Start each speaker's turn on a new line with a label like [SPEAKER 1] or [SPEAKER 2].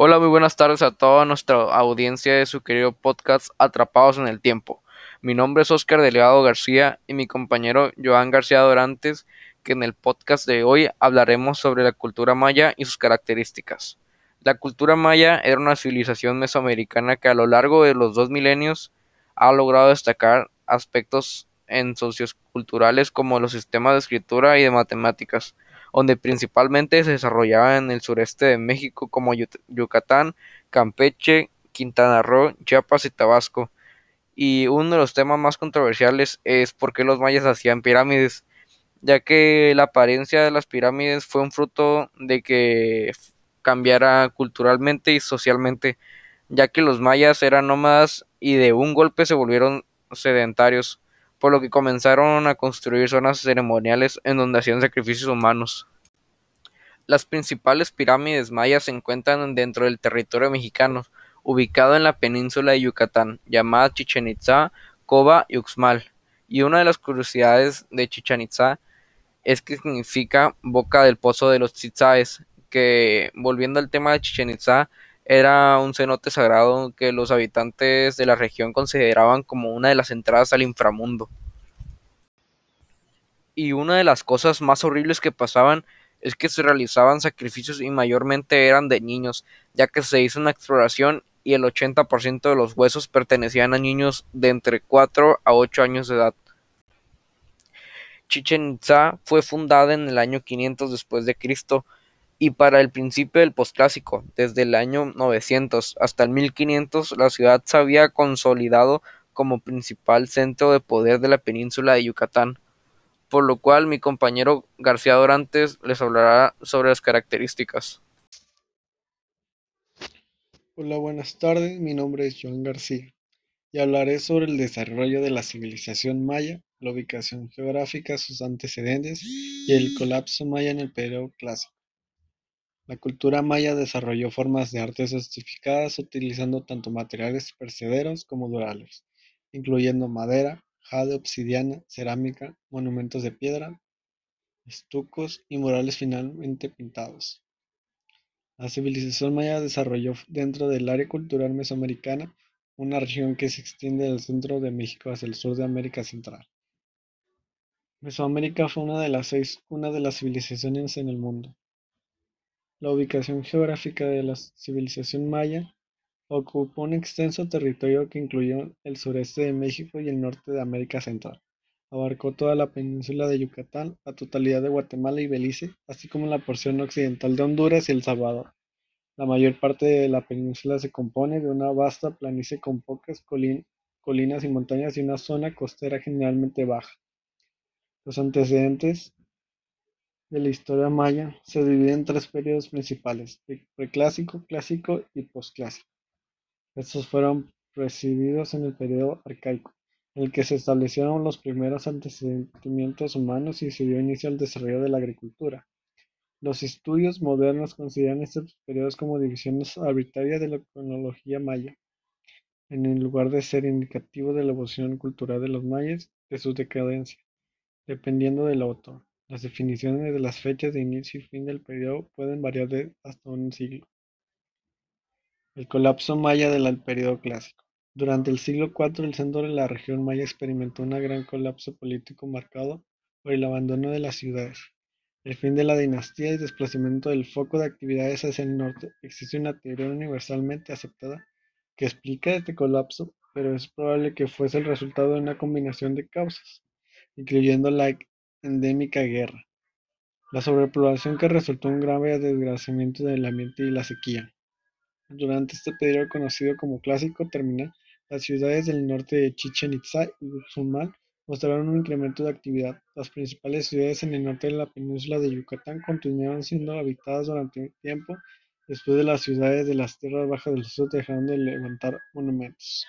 [SPEAKER 1] Hola, muy buenas tardes a toda nuestra audiencia de su querido podcast Atrapados en el Tiempo. Mi nombre es Oscar Delegado García y mi compañero Joan García Dorantes, que en el podcast de hoy hablaremos sobre la cultura maya y sus características. La cultura maya era una civilización mesoamericana que a lo largo de los dos milenios ha logrado destacar aspectos en socioculturales como los sistemas de escritura y de matemáticas, donde principalmente se desarrollaba en el sureste de México como Yucatán, Campeche, Quintana Roo, Chiapas y Tabasco. Y uno de los temas más controversiales es por qué los mayas hacían pirámides, ya que la apariencia de las pirámides fue un fruto de que cambiara culturalmente y socialmente, ya que los mayas eran nómadas y de un golpe se volvieron sedentarios por lo que comenzaron a construir zonas ceremoniales en donde hacían sacrificios humanos. Las principales pirámides mayas se encuentran dentro del territorio mexicano, ubicado en la península de Yucatán, llamada Chichen Itza, Coba y Uxmal. Y una de las curiosidades de Chichen Itza es que significa boca del pozo de los tzitzaes, que volviendo al tema de Chichen Itza, era un cenote sagrado que los habitantes de la región consideraban como una de las entradas al inframundo. Y una de las cosas más horribles que pasaban es que se realizaban sacrificios y mayormente eran de niños, ya que se hizo una exploración y el 80% de los huesos pertenecían a niños de entre 4 a 8 años de edad. Chichen Itza fue fundada en el año 500 después de Cristo y para el principio del posclásico, desde el año 900 hasta el 1500, la ciudad se había consolidado como principal centro de poder de la península de Yucatán, por lo cual mi compañero García Dorantes les hablará sobre las características.
[SPEAKER 2] Hola, buenas tardes, mi nombre es Joan García y hablaré sobre el desarrollo de la civilización maya, la ubicación geográfica, sus antecedentes y el colapso maya en el periodo clásico. La cultura maya desarrolló formas de arte sofisticadas utilizando tanto materiales perecederos como durables, incluyendo madera, jade, obsidiana, cerámica, monumentos de piedra, estucos y murales finamente pintados. La civilización maya desarrolló dentro del área cultural mesoamericana, una región que se extiende del centro de México hacia el sur de América Central. Mesoamérica fue una de las seis de las civilizaciones en el mundo. La ubicación geográfica de la civilización maya ocupó un extenso territorio que incluyó el sureste de México y el norte de América Central. Abarcó toda la península de Yucatán, la totalidad de Guatemala y Belice, así como la porción occidental de Honduras y El Salvador. La mayor parte de la península se compone de una vasta planicie con pocas colinas y montañas y una zona costera generalmente baja. Los antecedentes de la historia maya se divide en tres períodos principales: preclásico, clásico y posclásico. Estos fueron precedidos en el período arcaico, en el que se establecieron los primeros antecedentes humanos y se dio inicio al desarrollo de la agricultura. Los estudios modernos consideran estos periodos como divisiones arbitrarias de la cronología maya, en lugar de ser indicativo de la evolución cultural de los mayas de su decadencia, dependiendo del autor. Las definiciones de las fechas de inicio y fin del período pueden variar de hasta un siglo. El colapso maya del período clásico. Durante el siglo IV el centro de la región maya experimentó un gran colapso político marcado por el abandono de las ciudades, el fin de la dinastía y desplazamiento del foco de actividades hacia el norte. Existe una teoría universalmente aceptada que explica este colapso, pero es probable que fuese el resultado de una combinación de causas, incluyendo la endémica guerra, la sobrepoblación que resultó un grave desgraciamiento del ambiente y la sequía. Durante este periodo conocido como Clásico terminal, las ciudades del norte de Chichen Itza y Uxmal mostraron un incremento de actividad. Las principales ciudades en el norte de la península de Yucatán continuaron siendo habitadas durante un tiempo después de las ciudades de las tierras bajas del sur dejaron de levantar monumentos.